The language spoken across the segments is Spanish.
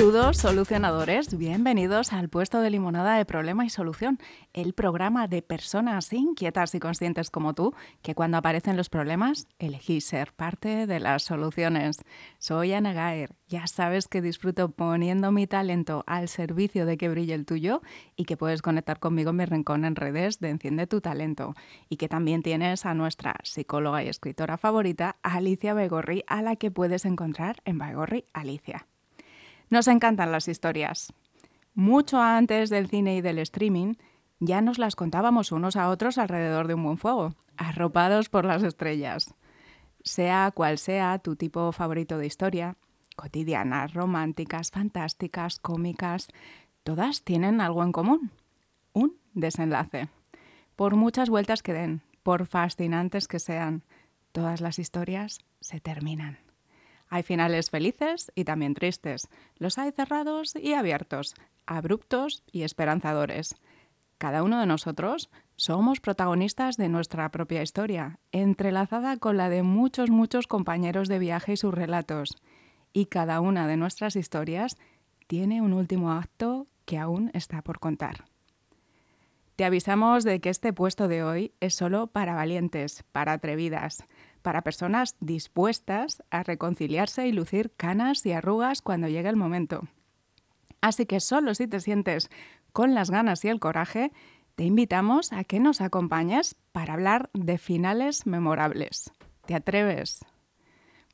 Saludos solucionadores, bienvenidos al puesto de limonada de problema y solución, el programa de personas inquietas y conscientes como tú, que cuando aparecen los problemas elegís ser parte de las soluciones. Soy Ana Gaer, ya sabes que disfruto poniendo mi talento al servicio de que brille el tuyo y que puedes conectar conmigo en mi rincón en redes de Enciende tu talento y que también tienes a nuestra psicóloga y escritora favorita, Alicia Begorri, a la que puedes encontrar en Begorri Alicia. Nos encantan las historias. Mucho antes del cine y del streaming, ya nos las contábamos unos a otros alrededor de un buen fuego, arropados por las estrellas. Sea cual sea tu tipo favorito de historia, cotidianas, románticas, fantásticas, cómicas, todas tienen algo en común, un desenlace. Por muchas vueltas que den, por fascinantes que sean, todas las historias se terminan. Hay finales felices y también tristes. Los hay cerrados y abiertos, abruptos y esperanzadores. Cada uno de nosotros somos protagonistas de nuestra propia historia, entrelazada con la de muchos, muchos compañeros de viaje y sus relatos. Y cada una de nuestras historias tiene un último acto que aún está por contar. Te avisamos de que este puesto de hoy es solo para valientes, para atrevidas, para personas dispuestas a reconciliarse y lucir canas y arrugas cuando llegue el momento. Así que solo si te sientes con las ganas y el coraje, te invitamos a que nos acompañes para hablar de finales memorables. ¿Te atreves?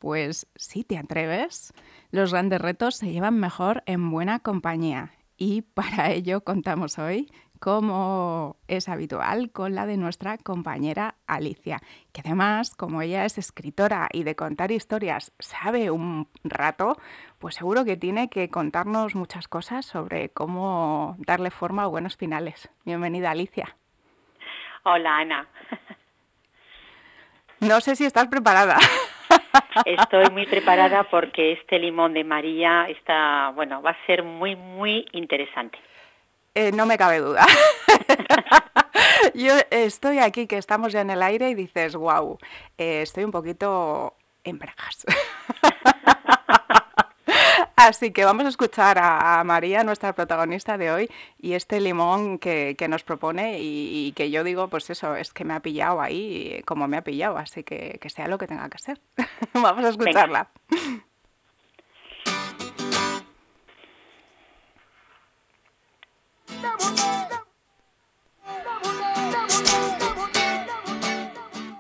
Pues si te atreves, los grandes retos se llevan mejor en buena compañía y para ello contamos hoy como es habitual, con la de nuestra compañera Alicia, que además, como ella es escritora y de contar historias sabe un rato, pues seguro que tiene que contarnos muchas cosas sobre cómo darle forma a buenos finales. Bienvenida, Alicia. Hola, Ana. No sé si estás preparada. Estoy muy preparada porque este limón de María está, bueno, va a ser muy, muy interesante. Eh, no me cabe duda. Yo estoy aquí, que estamos ya en el aire y dices, wow, eh, estoy un poquito en bragas. Así que vamos a escuchar a, María, nuestra protagonista de hoy, y este limón que, nos propone y, que yo digo, pues eso, es que me ha pillado ahí como me ha pillado, así que que sea lo que tenga que ser. vamos a escucharla.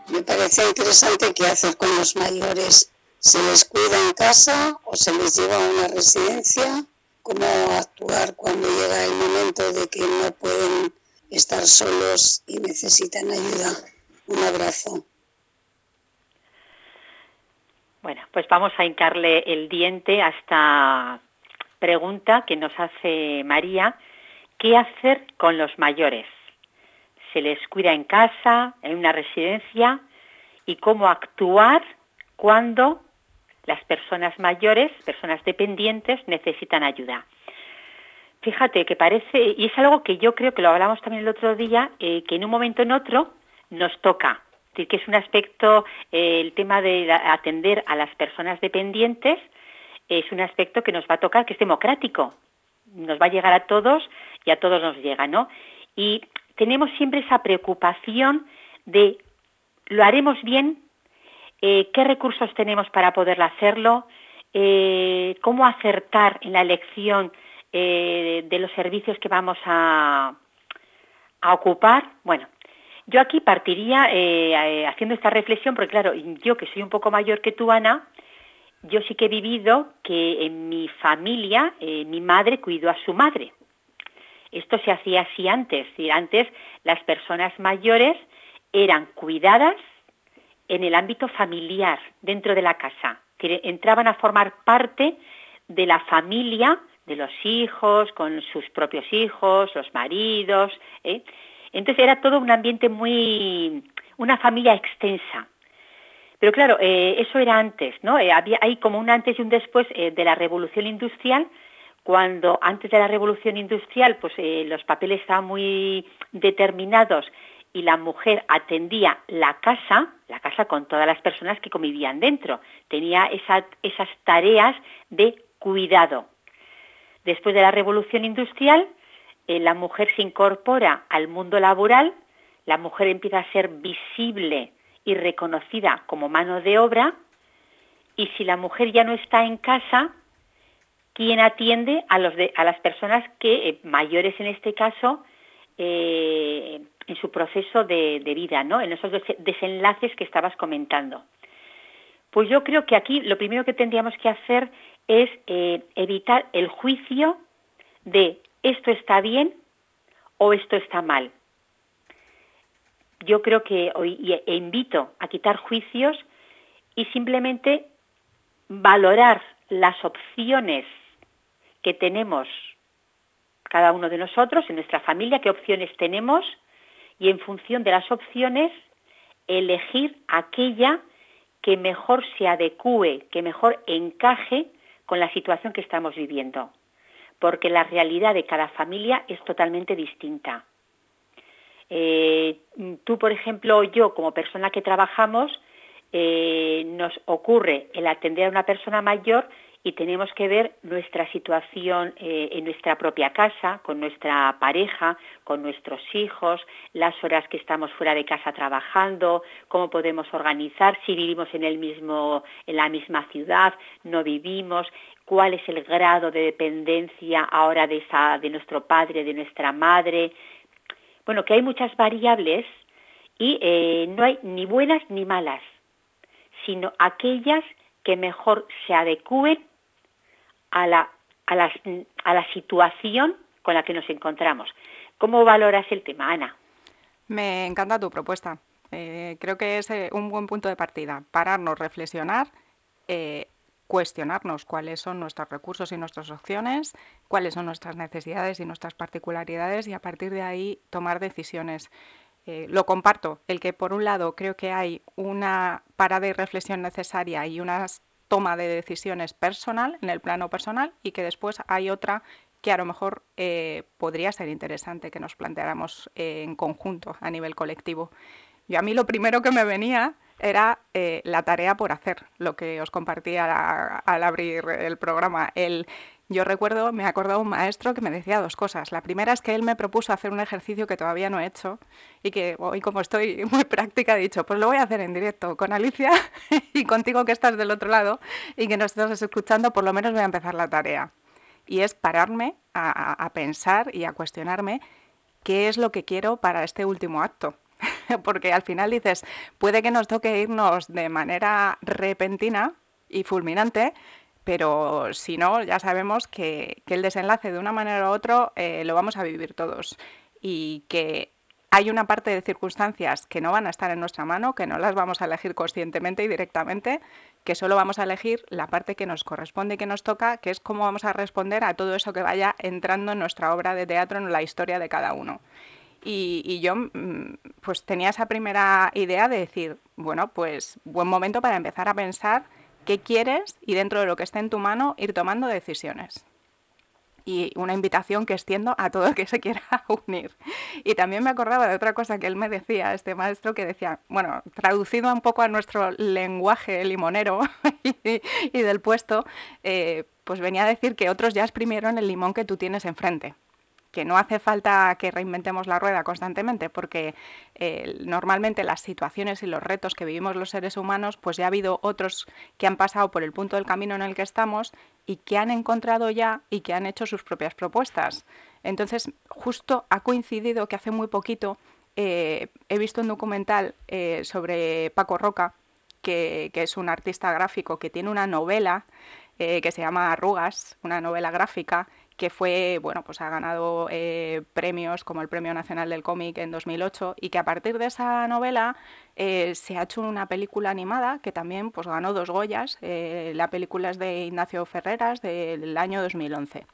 Me parece interesante qué hacer con los mayores. ¿Se les cuida en casa o se les lleva a una residencia? ¿Cómo actuar cuando llega el momento de que no pueden estar solos y necesitan ayuda? Un abrazo. Bueno, pues vamos a hincarle el diente a esta pregunta que nos hace María ¿Qué hacer con los mayores? ¿Se les cuida en casa, en una residencia? ¿Y cómo actuar cuando las personas mayores, personas dependientes, necesitan ayuda? Fíjate que parece, y es algo que yo creo que lo hablamos también el otro día, eh, que en un momento en otro nos toca. Es decir, que es un aspecto, eh, el tema de atender a las personas dependientes, es un aspecto que nos va a tocar, que es democrático nos va a llegar a todos y a todos nos llega, ¿no? Y tenemos siempre esa preocupación de lo haremos bien, eh, qué recursos tenemos para poder hacerlo, eh, cómo acertar en la elección eh, de los servicios que vamos a, a ocupar. Bueno, yo aquí partiría haciendo esta reflexión, porque claro, yo que soy un poco mayor que tú, Ana, yo sí que he vivido que en mi familia eh, mi madre cuidó a su madre. Esto se hacía así antes. Antes las personas mayores eran cuidadas en el ámbito familiar, dentro de la casa. Entraban a formar parte de la familia, de los hijos, con sus propios hijos, los maridos. ¿eh? Entonces era todo un ambiente muy, una familia extensa. Pero claro, eh, eso era antes, ¿no? Eh, hay como un antes y un después eh, de la revolución industrial, cuando antes de la revolución industrial pues los papeles estaban muy determinados y la mujer atendía la casa, la casa con todas las personas que convivían dentro, tenía esas tareas de cuidado. Después de la revolución industrial, la mujer se incorpora al mundo laboral, la mujer empieza a ser visible y reconocida como mano de obra, y si la mujer ya no está en casa, ¿quién atiende a, las personas que, eh, mayores en este caso, eh, en su proceso de, vida, ¿no? en esos desenlaces que estabas comentando? Pues yo creo que aquí lo primero que tendríamos que hacer es eh, evitar el juicio de esto está bien o esto está mal. Yo creo que hoy e invito a quitar juicios y simplemente valorar las opciones que tenemos cada uno de nosotros, en nuestra familia, qué opciones tenemos y en función de las opciones elegir aquella que mejor se adecue, que mejor encaje con la situación que estamos viviendo, porque la realidad de cada familia es totalmente distinta. Eh, tú, por ejemplo, yo como persona que trabajamos, eh, nos ocurre el atender a una persona mayor y tenemos que ver nuestra situación eh, en nuestra propia casa, con nuestra pareja, con nuestros hijos, las horas que estamos fuera de casa trabajando, cómo podemos organizar, si vivimos en el mismo, en la misma ciudad, no vivimos, cuál es el grado de dependencia ahora de, esa, de nuestro padre, de nuestra madre. Bueno, que hay muchas variables y eh, no hay ni buenas ni malas, sino aquellas que mejor se adecúen a la, a, a la situación con la que nos encontramos. ¿Cómo valoras el tema, Ana? Me encanta tu propuesta. Eh, creo que es eh, un buen punto de partida. Pararnos, reflexionar, cuestionarnos cuáles son nuestros recursos y nuestras opciones, cuáles son nuestras necesidades y nuestras particularidades y a partir de ahí tomar decisiones. lo comparto, el que por un lado creo que hay una parada y reflexión necesaria y unas toma de decisiones personal, en el plano personal, y que después hay otra que a lo mejor eh, podría ser interesante que nos planteáramos eh, en conjunto a nivel colectivo. Y a mí lo primero que me venía era eh, la tarea por hacer, lo que os compartía al abrir el programa, el yo recuerdo, me acordado un maestro que me decía dos cosas. La primera es que él me propuso hacer un ejercicio que todavía no he hecho y que hoy como estoy muy práctica he dicho, pues lo voy a hacer en directo con Alicia y contigo que estás del otro lado y que nos estás escuchando, por lo menos voy a empezar la tarea. Y es pararme a pensar y a cuestionarme qué es lo que quiero para este último acto. Porque al final dices, puede que nos toque irnos de manera repentina y fulminante, pero si no, ya sabemos que, el desenlace de una manera u otra eh, lo vamos a vivir todos y que hay una parte de circunstancias que no van a estar en nuestra mano, que no las vamos a elegir conscientemente y directamente, que solo vamos a elegir la parte que nos corresponde y que nos toca, que es cómo vamos a responder a todo eso que vaya entrando en nuestra obra de teatro, en la historia de cada uno. Y, yo mm, pues tenía esa primera idea de decir, bueno, pues buen momento para empezar a pensar qué quieres y dentro de lo que esté en tu mano ir tomando decisiones. Y una invitación que extiendo a todo el que se quiera unir. Y también me acordaba de otra cosa que él me decía, este maestro, que decía, bueno, traducido un poco a nuestro lenguaje limonero y, del puesto, eh, pues venía a decir que otros ya exprimieron el limón que tú tienes enfrente que no hace falta que reinventemos la rueda constantemente, porque eh, normalmente las situaciones y los retos que vivimos los seres humanos, pues ya ha habido otros que han pasado por el punto del camino en el que estamos y que han encontrado ya y que han hecho sus propias propuestas. Entonces, justo ha coincidido que hace muy poquito eh, he visto un documental eh, sobre Paco Roca, que, que, es un artista gráfico que tiene una novela que se llama Arrugas, una novela gráfica, que fue, bueno, pues ha ganado eh, premios como el Premio Nacional del Cómic en 2008 y que a partir de esa novela eh, se ha hecho una película animada que también pues ganó dos Goyas. Eh, la película es de Ignacio Ferreras del año 2011.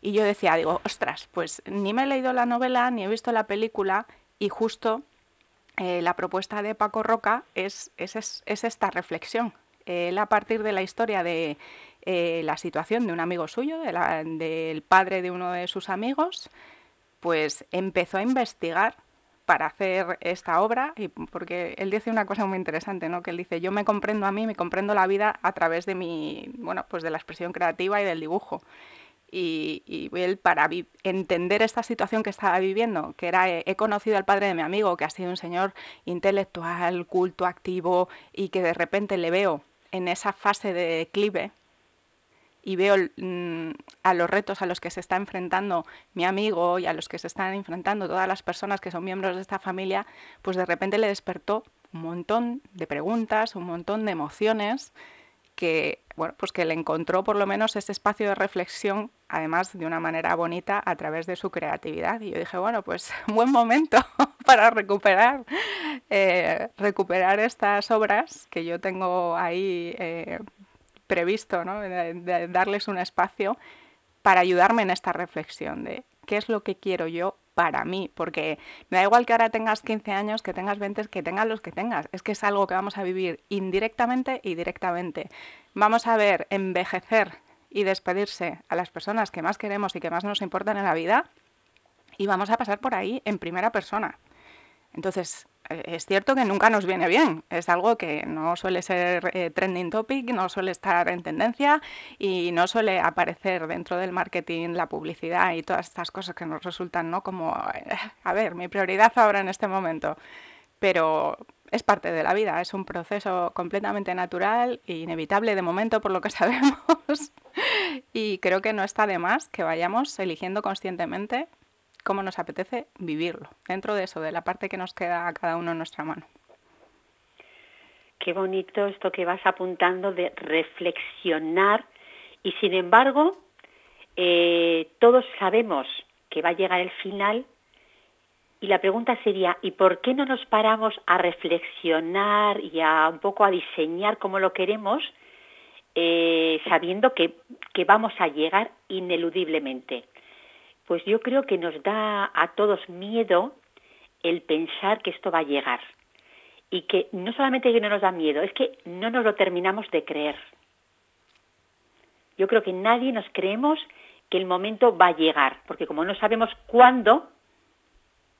Y yo decía, digo, ostras, pues ni me he leído la novela ni he visto la película y justo la propuesta de Paco Roca es, es, es esta reflexión. Él a partir de la historia de eh, la situación de un amigo suyo, del padre de uno de sus amigos, pues empezó a investigar para hacer esta obra, y porque él dice una cosa muy interesante, ¿no? que él dice, yo me comprendo a mí, me comprendo la vida a través de mi, bueno, pues de la expresión creativa y del dibujo. y, él para entender esta situación que estaba viviendo, que era, he conocido al padre de mi amigo, que ha sido un señor intelectual, culto, activo, y que de repente le veo en esa fase de declive y veo mm, a los retos a los que se está enfrentando mi amigo y a los que se están enfrentando todas las personas que son miembros de esta familia, pues de repente le despertó un montón de preguntas, un montón de emociones que, bueno, pues que le encontró por lo menos ese espacio de reflexión, además de una manera bonita a través de su creatividad. Y yo dije, bueno, pues buen momento para recuperar, eh, recuperar estas obras que yo tengo ahí eh, previsto, ¿no? darles un espacio para ayudarme en esta reflexión de qué es lo que quiero yo para mí, porque me da igual que ahora tengas 15 años, que tengas 20, que tengas los que tengas, es que es algo que vamos a vivir indirectamente y directamente. Vamos a ver envejecer y despedirse a las personas que más queremos y que más nos importan en la vida y vamos a pasar por ahí en primera persona. Entonces, es cierto que nunca nos viene bien, es algo que no suele ser eh, trending topic, no suele estar en tendencia y no suele aparecer dentro del marketing, la publicidad y todas estas cosas que nos resultan, ¿no? Como, eh, a ver, mi prioridad ahora en este momento. Pero es parte de la vida, es un proceso completamente natural e inevitable de momento por lo que sabemos. y creo que no está de más que vayamos eligiendo conscientemente cómo nos apetece vivirlo, dentro de eso, de la parte que nos queda a cada uno en nuestra mano. Qué bonito esto que vas apuntando de reflexionar y sin embargo eh, todos sabemos que va a llegar el final y la pregunta sería, ¿y por qué no nos paramos a reflexionar y a un poco a diseñar cómo lo queremos, eh, sabiendo que, que vamos a llegar ineludiblemente? Pues yo creo que nos da a todos miedo el pensar que esto va a llegar. Y que no solamente que no nos da miedo, es que no nos lo terminamos de creer. Yo creo que nadie nos creemos que el momento va a llegar, porque como no sabemos cuándo,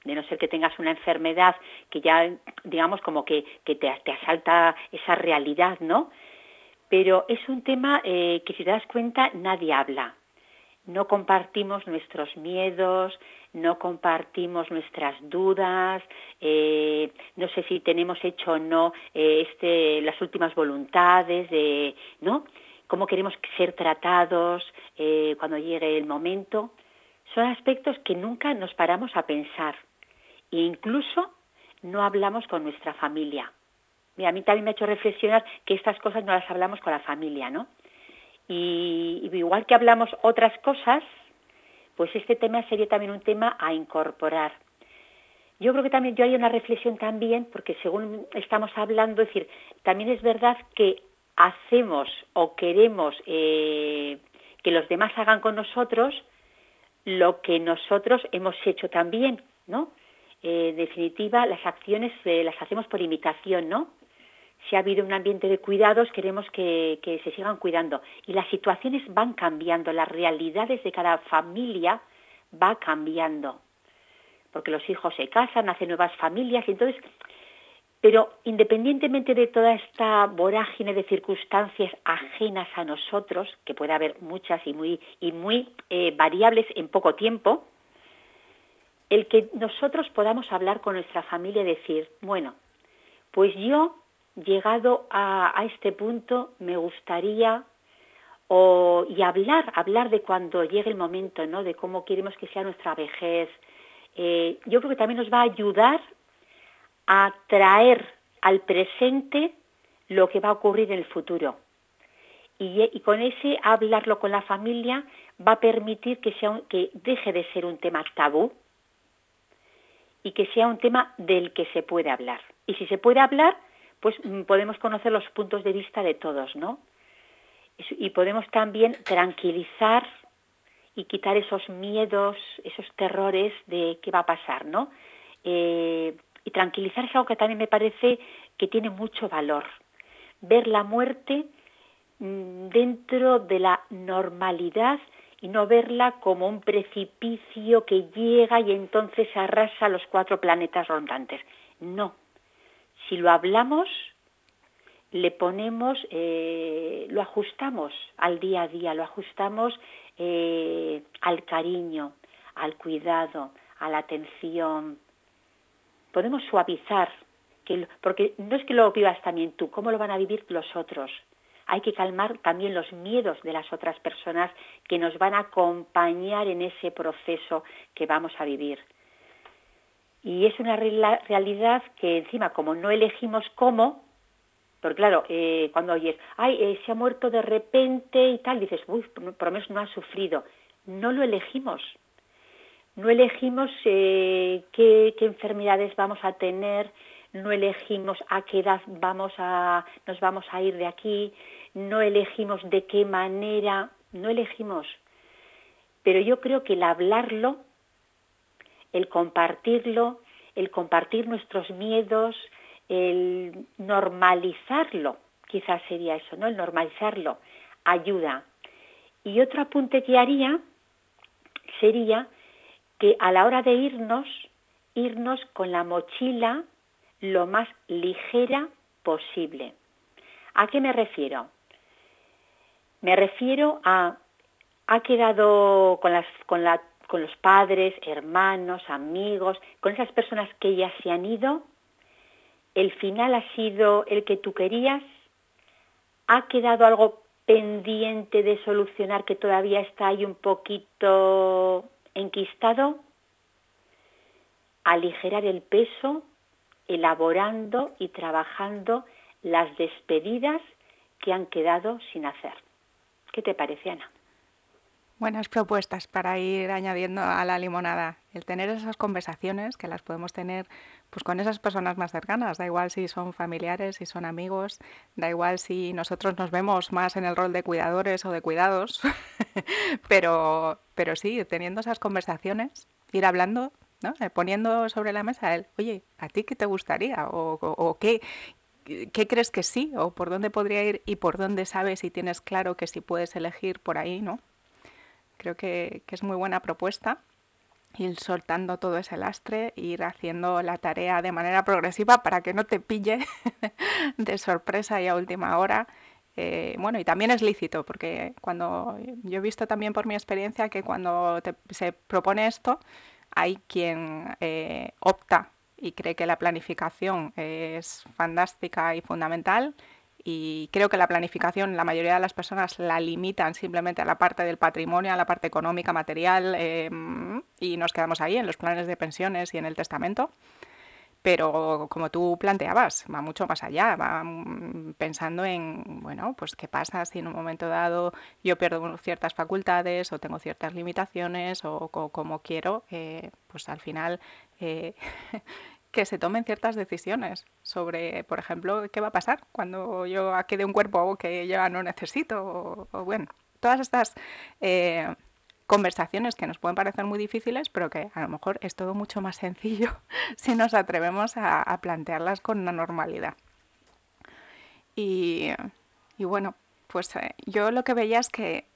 de no ser que tengas una enfermedad que ya, digamos, como que, te, asalta esa realidad, ¿no? Pero es un tema eh, que si te das cuenta nadie habla no compartimos nuestros miedos, no compartimos nuestras dudas, eh, no sé si tenemos hecho o no eh, este, las últimas voluntades, de, ¿no? Cómo queremos ser tratados eh, cuando llegue el momento. Son aspectos que nunca nos paramos a pensar e incluso no hablamos con nuestra familia. Mira, a mí también me ha hecho reflexionar que estas cosas no las hablamos con la familia, ¿no? Y, igual que hablamos otras cosas, pues este tema sería también un tema a incorporar. Yo creo que también yo haría una reflexión también, porque según estamos hablando, es decir, también es verdad que hacemos o queremos eh, que los demás hagan con nosotros lo que nosotros hemos hecho también, ¿no? Eh, en definitiva, las acciones eh, las hacemos por imitación, ¿no? Si ha habido un ambiente de cuidados, queremos que, se sigan cuidando. Y las situaciones van cambiando, las realidades de cada familia va cambiando. Porque los hijos se casan, hacen nuevas familias, entonces, pero independientemente de toda esta vorágine de circunstancias ajenas a nosotros, que puede haber muchas y muy, y muy eh, variables en poco tiempo, el que nosotros podamos hablar con nuestra familia y decir, bueno, pues yo llegado a, este punto, me gustaría y hablar, hablar de cuando llegue el momento, ¿no? De cómo queremos que sea nuestra vejez. Eh, yo creo que también nos va a ayudar a traer al presente lo que va a ocurrir en el futuro. Y, y, con ese hablarlo con la familia va a permitir que, sea que deje de ser un tema tabú y que sea un tema del que se puede hablar. Y si se puede hablar, pues mm, podemos conocer los puntos de vista de todos, ¿no? Y podemos también tranquilizar y quitar esos miedos, esos terrores de qué va a pasar, ¿no? Eh, y tranquilizar es algo que también me parece que tiene mucho valor. Ver la muerte mm, dentro de la normalidad y no verla como un precipicio que llega y entonces arrasa los cuatro planetas rondantes. No, si lo hablamos, le ponemos, eh, lo ajustamos al día a día, lo ajustamos eh, al cariño, al cuidado, a la atención. Podemos suavizar, que, porque no es que lo vivas también tú, ¿cómo lo van a vivir los otros? Hay que calmar también los miedos de las otras personas que nos van a acompañar en ese proceso que vamos a vivir. Y es una realidad que encima, como no elegimos cómo, porque claro, eh, cuando oyes, ay, eh, se ha muerto de repente y tal, dices, uy, por lo menos no ha sufrido. No lo elegimos. No elegimos eh, qué, qué, enfermedades vamos a tener, no elegimos a qué edad vamos a, nos vamos a ir de aquí, no elegimos de qué manera, no elegimos. Pero yo creo que el hablarlo el compartirlo, el compartir nuestros miedos, el normalizarlo, quizás sería eso, ¿no? El normalizarlo ayuda. Y otro apunte que haría sería que a la hora de irnos, irnos con la mochila lo más ligera posible. ¿A qué me refiero? Me refiero a ha quedado con, con la con los padres, hermanos, amigos, con esas personas que ya se han ido, el final ha sido el que tú querías, ha quedado algo pendiente de solucionar que todavía está ahí un poquito enquistado, aligerar el peso, elaborando y trabajando las despedidas que han quedado sin hacer. ¿Qué te parece, Ana? Buenas propuestas para ir añadiendo a la limonada. El tener esas conversaciones que las podemos tener pues con esas personas más cercanas, da igual si son familiares, si son amigos, da igual si nosotros nos vemos más en el rol de cuidadores o de cuidados, pero, pero sí, teniendo esas conversaciones, ir hablando, ¿no? Eh, poniendo sobre la mesa el, oye, ¿a ti qué te gustaría? O, o qué, ¿Qué crees que sí? ¿O por dónde podría ir? ¿Y por dónde sabes y tienes claro que si puedes elegir por ahí, ¿no? Creo que, es muy buena propuesta ir soltando todo ese lastre, ir haciendo la tarea de manera progresiva para que no te pille de sorpresa y a última hora. Eh, bueno, y también es lícito, porque cuando yo he visto también por mi experiencia que cuando se propone esto, hay quien eh, opta y cree que la planificación es fantástica y fundamental y creo que la planificación, la mayoría de las personas la limitan simplemente a la parte del patrimonio, a la parte económica, material, em, y nos quedamos ahí en los planes de pensiones y en el testamento. Pero como tú planteabas, va mucho más allá, va mm, pensando en, bueno, pues qué pasa si en un momento dado yo pierdo ciertas facultades o tengo ciertas limitaciones o, como quiero, eh, pues al final eh, que se tomen ciertas decisiones sobre, por ejemplo, qué va a pasar cuando yo quede un cuerpo que ya no necesito, o, bueno, todas estas eh, conversaciones que nos pueden parecer muy difíciles, pero que a lo mejor es todo mucho más sencillo si nos atrevemos a, plantearlas con una normalidad. Y, bueno, pues eh, yo lo que veía es que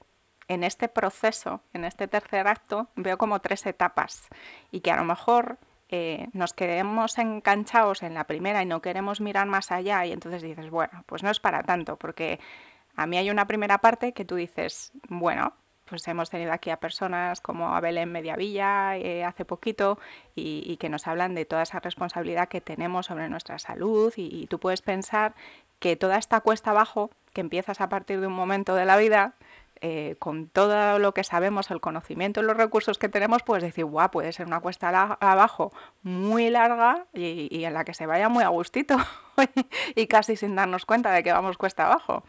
en este proceso, en este tercer acto, veo como tres etapas y que a lo mejor eh, nos quedemos enganchados en la primera y no queremos mirar más allá y entonces dices, bueno, pues no es para tanto, porque a mí hay una primera parte que tú dices, bueno, pues hemos tenido aquí a personas como a Belén Mediavilla eh, hace poquito y, que nos hablan de toda esa responsabilidad que tenemos sobre nuestra salud y, y tú puedes pensar que toda esta cuesta abajo que empiezas a partir de un momento de la vida eh, con todo lo que sabemos, el conocimiento y los recursos que tenemos, puedes decir, guau, puede ser una cuesta abajo muy larga y, y, en la que se vaya muy a gustito y casi sin darnos cuenta de que vamos cuesta abajo.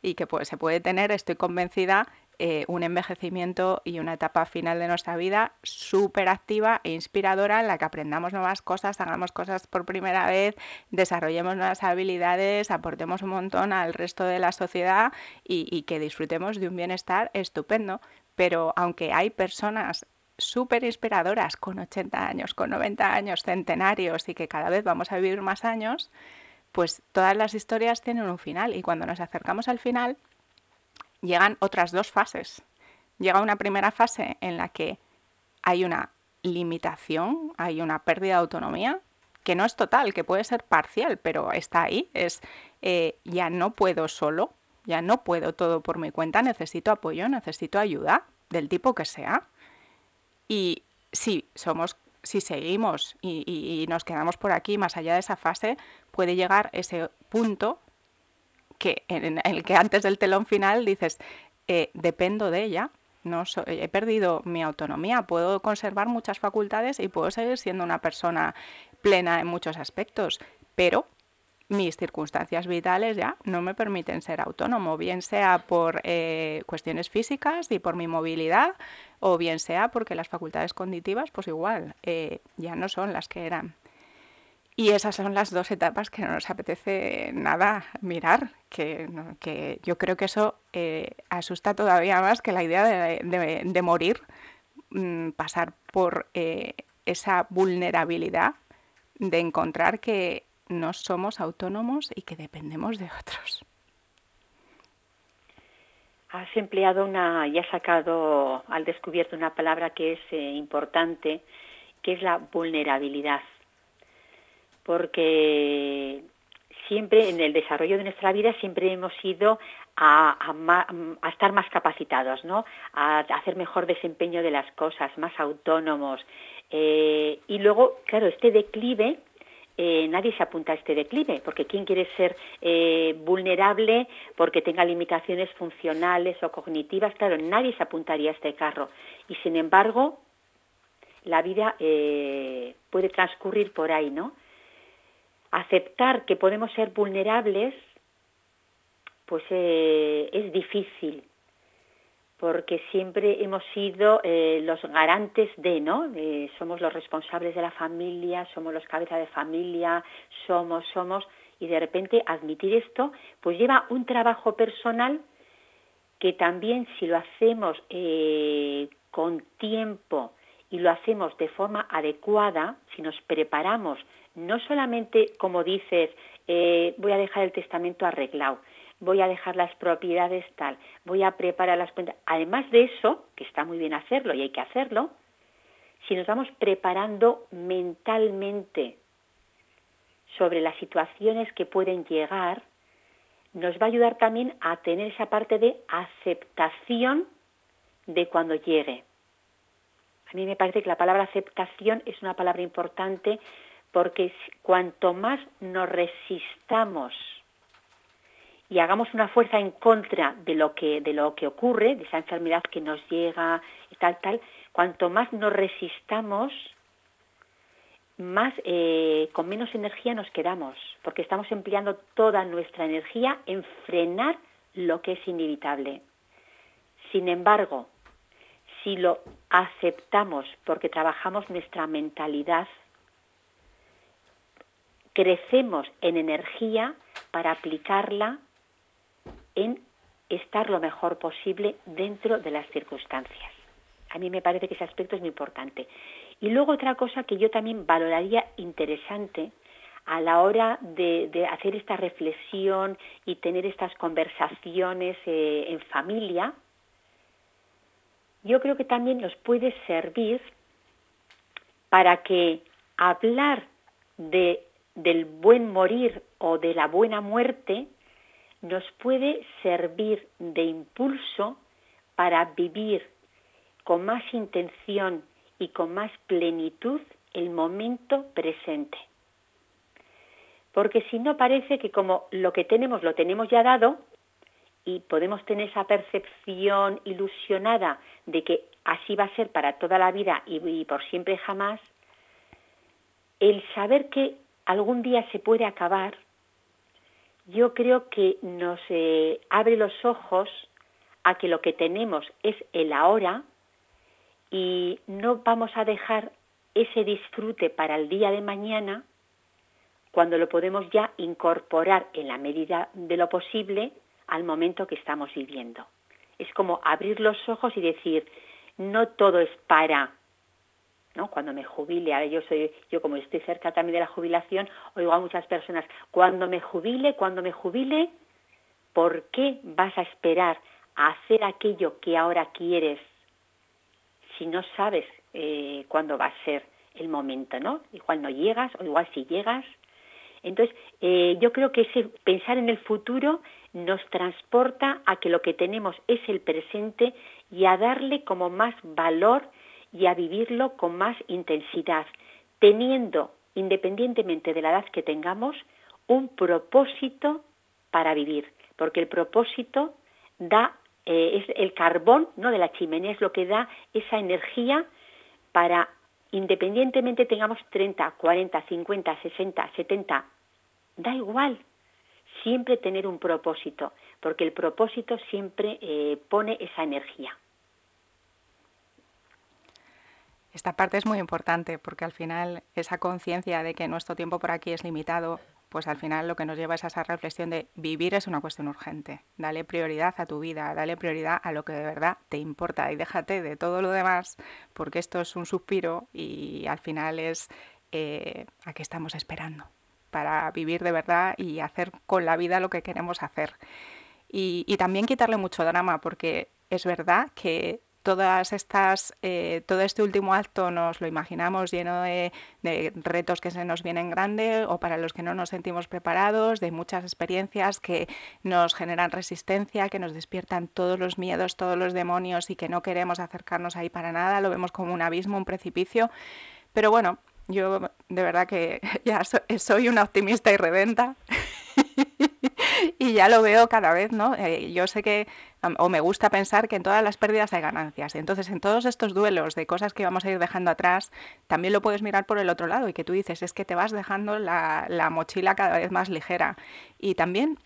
Y que pues, se puede tener, estoy convencida, eh, un envejecimiento y una etapa final de nuestra vida súper activa e inspiradora en la que aprendamos nuevas cosas, hagamos cosas por primera vez, desarrollemos nuevas habilidades, aportemos un montón al resto de la sociedad y, y que disfrutemos de un bienestar estupendo. Pero aunque hay personas súper inspiradoras con 80 años, con 90 años, centenarios y que cada vez vamos a vivir más años, pues todas las historias tienen un final y cuando nos acercamos al final llegan otras dos fases. Llega una primera fase en la que hay una limitación, hay una pérdida de autonomía, que no es total, que puede ser parcial, pero está ahí. Es eh, ya no puedo solo, ya no puedo todo por mi cuenta, necesito apoyo, necesito ayuda. del tipo que sea. Y si somos, si seguimos y, nos quedamos por aquí, más allá de esa fase, puede llegar ese punto que en, el que antes del telón final dices, eh, dependo de ella, no he perdido mi autonomía, puedo conservar muchas facultades y puedo seguir siendo una persona plena en muchos aspectos, pero mis circunstancias vitales ya no me permiten ser autónomo, bien sea por eh, cuestiones físicas y por mi movilidad, o bien sea porque las facultades cognitivas, pues igual, eh, ya no son las que eran. Y esas son las dos etapas que no nos apetece nada mirar, que, que yo creo que eso eh, asusta todavía más que la idea de, morir, mm, pasar por esa vulnerabilidad de encontrar que no somos autónomos y que dependemos de otros. Has empleado una y has sacado al descubierto una palabra que es eh, importante, que es la vulnerabilidad. Porque siempre en el desarrollo de nuestra vida siempre hemos ido a, estar más capacitados, ¿no? A, hacer mejor desempeño de las cosas, más autónomos. Eh, y luego, claro, este declive eh, nadie se apunta a este declive, porque ¿quién quiere ser eh, vulnerable porque tenga limitaciones funcionales o cognitivas? Claro, nadie se apuntaría a este carro. Y sin embargo, la vida puede transcurrir por ahí, ¿no? Aceptar que podemos ser vulnerables, pues es difícil, porque siempre hemos sido eh, los garantes de, ¿no? Eh, somos los responsables de la familia, somos los cabezas de familia, somos, somos, y de repente admitir esto, pues lleva un trabajo personal que también si lo hacemos eh, con tiempo y lo hacemos de forma adecuada, si nos preparamos, no solamente como dices, voy a dejar el testamento arreglado, voy a dejar las propiedades tal, voy a preparar las cuentas. Además de eso, que está muy bien hacerlo y hay que hacerlo, si nos vamos preparando mentalmente sobre las situaciones que pueden llegar, nos va a ayudar también a tener esa parte de aceptación de cuando llegue. A mí me parece que la palabra aceptación es una palabra importante porque cuanto más nos resistamos y hagamos una fuerza en contra de lo que de lo que ocurre, de esa enfermedad que nos llega tal tal, cuanto más nos resistamos, más eh, con menos energía nos quedamos, porque estamos empleando toda nuestra energía en frenar lo que es inevitable. Sin embargo, si lo aceptamos porque trabajamos nuestra mentalidad, crecemos en energía para aplicarla en estar lo mejor posible dentro de las circunstancias. A mí me parece que ese aspecto es muy importante. Y luego otra cosa que yo también valoraría interesante a la hora de, hacer esta reflexión y tener estas conversaciones eh, en familia, yo creo que también nos puede servir para que hablar de, del buen morir o de la buena muerte nos puede servir de impulso para vivir con más intención y con más plenitud el momento presente. Porque si no parece que como lo que tenemos lo tenemos ya dado y podemos tener esa percepción ilusionada de que así va a ser para toda la vida y, por siempre jamás, el saber que algún día se puede acabar yo creo que nos eh, abre los ojos a que lo que tenemos es el ahora y no vamos a dejar ese disfrute para el día de mañana cuando lo podemos ya incorporar en la medida de lo posible al momento que estamos viviendo. Es como abrir los ojos y decir, no todo es para cuando me jubile, yo soy, yo como estoy cerca también de la jubilación, oigo a muchas personas, cuando me jubile, cuando me jubile, ¿por qué vas a esperar a hacer aquello que ahora quieres si no sabes eh, cuándo va a ser el momento, ¿no? Igual no llegas, o igual si llegas. Entonces, eh, yo creo que ese pensar en el futuro nos transporta a que lo que tenemos es el presente y a darle como más valor y a vivirlo con más intensidad, teniendo, independientemente de la edad que tengamos, un propósito para vivir, porque el propósito da eh, es el carbón ¿no? de la chimenea es lo que da esa energía para independientemente tengamos 30, 40, 50, 60, 70, da igual, siempre tener un propósito, porque el propósito siempre eh, pone esa energía. Esta parte es muy importante porque al final esa conciencia de que nuestro tiempo por aquí es limitado pues al final lo que nos lleva es a esa reflexión de vivir es una cuestión urgente. Dale prioridad a tu vida, dale prioridad a lo que de verdad te importa y déjate de todo lo demás, porque esto es un suspiro y al final es eh, a qué estamos esperando para vivir de verdad y hacer con la vida lo que queremos hacer. y también quitarle mucho drama, porque es verdad que todas estas, eh, todo este último acto nos lo imaginamos lleno de, retos que se nos vienen grandes o para los que no nos sentimos preparados, de muchas experiencias que nos generan resistencia, que nos despiertan todos los miedos, todos los demonios y que no queremos acercarnos ahí para nada, lo vemos como un abismo, un precipicio. Pero bueno, yo de verdad que ya soy una optimista y redenta y ya lo veo cada vez, ¿no? Eh, yo sé que, o me gusta pensar que en todas las pérdidas hay ganancias. Entonces, en todos estos duelos de cosas que vamos a ir dejando atrás, también lo puedes mirar por el otro lado y que tú dices, es que te vas dejando la, mochila cada vez más ligera. Y también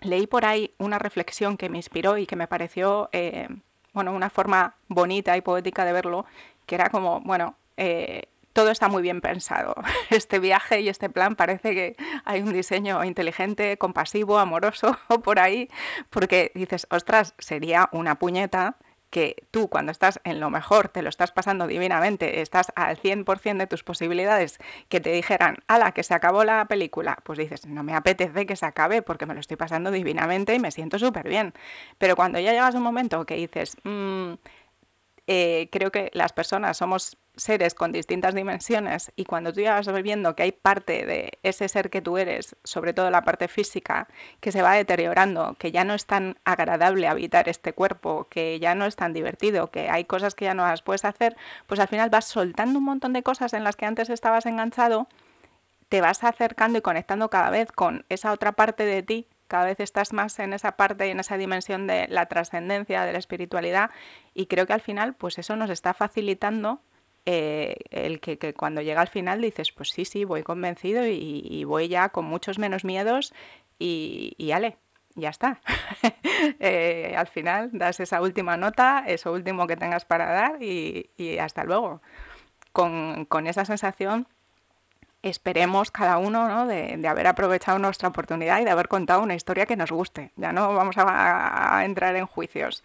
leí por ahí una reflexión que me inspiró y que me pareció, eh, bueno, una forma bonita y poética de verlo, que era como, bueno, eh, todo está muy bien pensado. Este viaje y este plan parece que hay un diseño inteligente, compasivo, amoroso por ahí, porque dices, ostras, sería una puñeta que tú cuando estás en lo mejor, te lo estás pasando divinamente, estás al 100% de tus posibilidades, que te dijeran, ala, que se acabó la película, pues dices, no me apetece que se acabe porque me lo estoy pasando divinamente y me siento súper bien. Pero cuando ya llegas a un momento que dices, mmm, eh, creo que las personas somos seres con distintas dimensiones y cuando tú ya vas viendo que hay parte de ese ser que tú eres, sobre todo la parte física, que se va deteriorando, que ya no es tan agradable habitar este cuerpo, que ya no es tan divertido, que hay cosas que ya no las puedes hacer, pues al final vas soltando un montón de cosas en las que antes estabas enganchado, te vas acercando y conectando cada vez con esa otra parte de ti cada vez estás más en esa parte y en esa dimensión de la trascendencia, de la espiritualidad, y creo que al final, pues eso nos está facilitando eh, el que, cuando llega al final dices, pues sí, sí, voy convencido y, voy ya con muchos menos miedos y, y ale, ya está. Eh, al final das esa última nota, eso último que tengas para dar y, hasta luego. Con, con esa sensación esperemos cada uno de, haber aprovechado nuestra oportunidad y de haber contado una historia que nos guste. Ya no vamos a, entrar en juicios.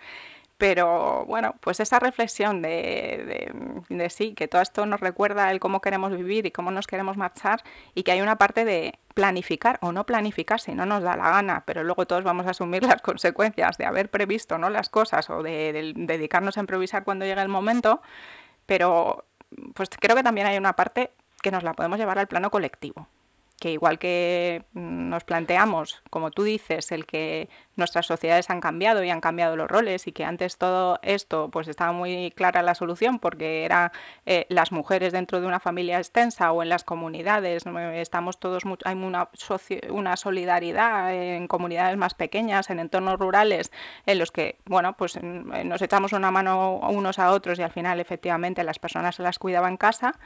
Pero bueno, pues esa reflexión de, de, sí, que todo esto nos recuerda el cómo queremos vivir y cómo nos queremos marchar y que hay una parte de planificar o no planificar si no nos da la gana, pero luego todos vamos a asumir las consecuencias de haber previsto ¿no? las cosas o de dedicarnos a improvisar cuando llegue el momento, pero pues creo que también hay una parte que nos la podemos llevar al plano colectivo que igual que mm, nos planteamos, como tú dices, el que nuestras sociedades han cambiado y han cambiado los roles y que antes todo esto pues estaba muy clara la solución porque eran eh, las mujeres dentro de una familia extensa o en las comunidades, estamos todos hay una, una solidaridad en comunidades más pequeñas, en entornos rurales en los que, bueno, pues nos echamos una mano unos a otros y al final efectivamente las personas se las cuidaban en casa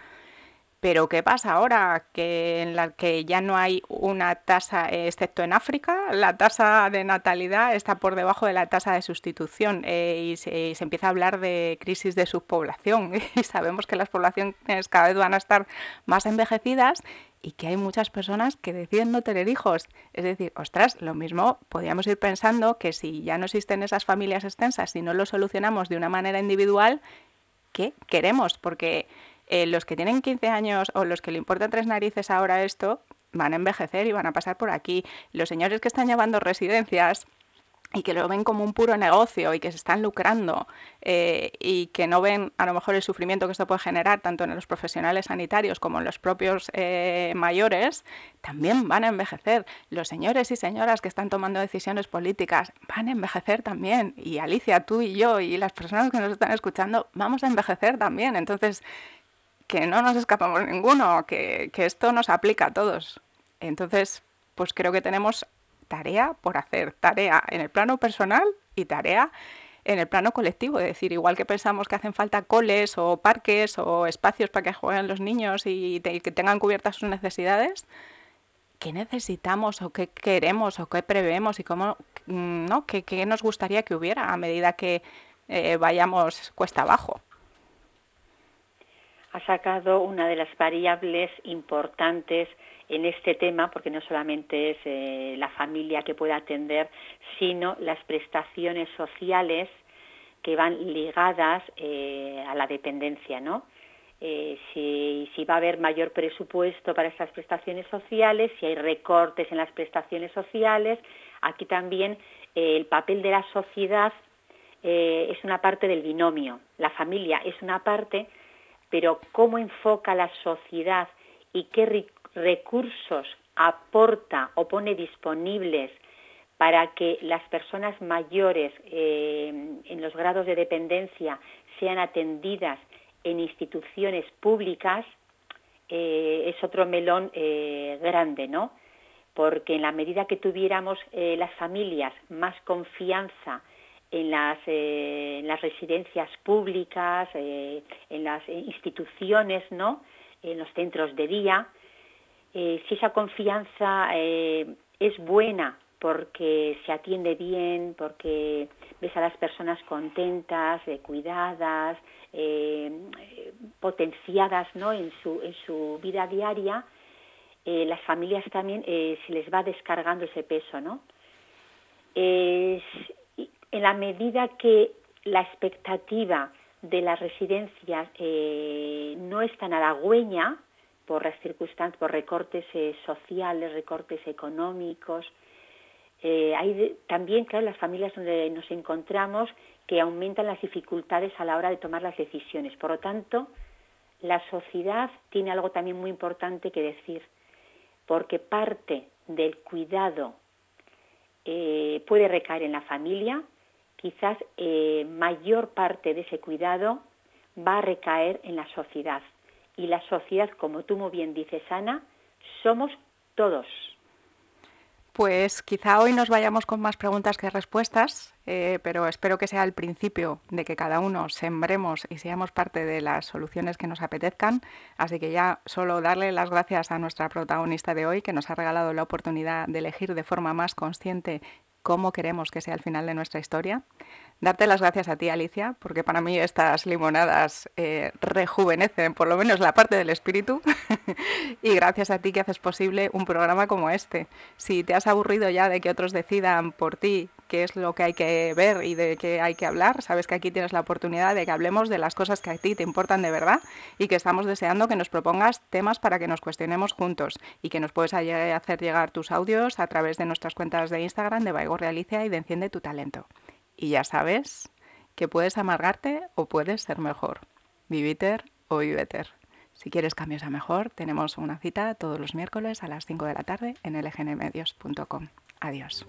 pero ¿qué pasa ahora? Que en la que ya no hay una tasa, excepto en África, la tasa de natalidad está por debajo de la tasa de sustitución eh, y, se, empieza a hablar de crisis de subpoblación y sabemos que las poblaciones cada vez van a estar más envejecidas y que hay muchas personas que deciden no tener hijos. Es decir, ostras, lo mismo podríamos ir pensando que si ya no existen esas familias extensas, si no lo solucionamos de una manera individual, ¿qué queremos? Porque eh, los que tienen 15 años o los que le importan tres narices ahora esto, van a envejecer y van a pasar por aquí. Los señores que están llevando residencias y que lo ven como un puro negocio y que se están lucrando eh, y que no ven a lo mejor el sufrimiento que esto puede generar tanto en los profesionales sanitarios como en los propios eh, mayores, también van a envejecer. Los señores y señoras que están tomando decisiones políticas van a envejecer también. Y Alicia, tú y yo y las personas que nos están escuchando vamos a envejecer también. Entonces, que no nos escapamos ninguno, que, que esto nos aplica a todos. Entonces, pues creo que tenemos tarea por hacer, tarea en el plano personal y tarea en el plano colectivo, es decir, igual que pensamos que hacen falta coles o parques o espacios para que jueguen los niños y que tengan cubiertas sus necesidades, ¿qué necesitamos o qué queremos o qué prevemos y cómo, mm, ¿no? ¿Qué, nos gustaría que hubiera a medida que eh, vayamos cuesta abajo? Ha sacado una de las variables importantes en este tema, porque no solamente es eh, la familia que puede atender, sino las prestaciones sociales que van ligadas eh, a la dependencia, ¿no? Eh, si, si, va a haber mayor presupuesto para estas prestaciones sociales, si hay recortes en las prestaciones sociales, aquí también el papel de la sociedad es una parte del binomio. La familia es una parte, pero cómo enfoca la sociedad y qué recursos aporta o pone disponibles para que las personas mayores eh, en los grados de dependencia sean atendidas en instituciones públicas, eh, es otro melón eh, grande, ¿no? Porque en la medida que tuviéramos las familias más confianza en las, en las residencias públicas, en las instituciones, ¿no? En los centros de día, eh, si esa confianza eh, es buena porque se atiende bien, porque ves a las personas contentas, eh, cuidadas, potenciadas ¿no? en, su, en su vida diaria, las familias también se les va descargando ese peso. ¿no? En la medida que la expectativa de las residencias no es tan halagüeña, por las circunstancias, por recortes eh, sociales, recortes económicos. Eh, hay también, claro, las familias donde nos encontramos que aumentan las dificultades a la hora de tomar las decisiones. Por lo tanto, la sociedad tiene algo también muy importante que decir, porque parte del cuidado eh, puede recaer en la familia, quizás mayor parte de ese cuidado va a recaer en la sociedad y la sociedad, como tú muy bien dices, Ana, somos todos. Pues quizá hoy nos vayamos con más preguntas que respuestas, eh, pero espero que sea el principio de que cada uno sembremos y seamos parte de las soluciones que nos apetezcan. Así que ya solo darle las gracias a nuestra protagonista de hoy, que nos ha regalado la oportunidad de elegir de forma más consciente cómo queremos que sea el final de nuestra historia. Darte las gracias a ti, Alicia, porque para mí estas limonadas eh, rejuvenecen por lo menos la parte del espíritu. y gracias a ti que haces posible un programa como este. Si te has aburrido ya de que otros decidan por ti qué es lo que hay que ver y de qué hay que hablar, sabes que aquí tienes la oportunidad de que hablemos de las cosas que a ti te importan de verdad y que estamos deseando que nos propongas temas para que nos cuestionemos juntos y que nos puedes hacer llegar tus audios a través de nuestras cuentas de Instagram de Baigorre Alicia y de Enciende tu Talento. Y ya sabes que puedes amargarte o puedes ser mejor. Viviter o viveter. Si quieres cambios a mejor, tenemos una cita todos los miércoles a las 5 de la tarde en lgnmedios.com. Adiós.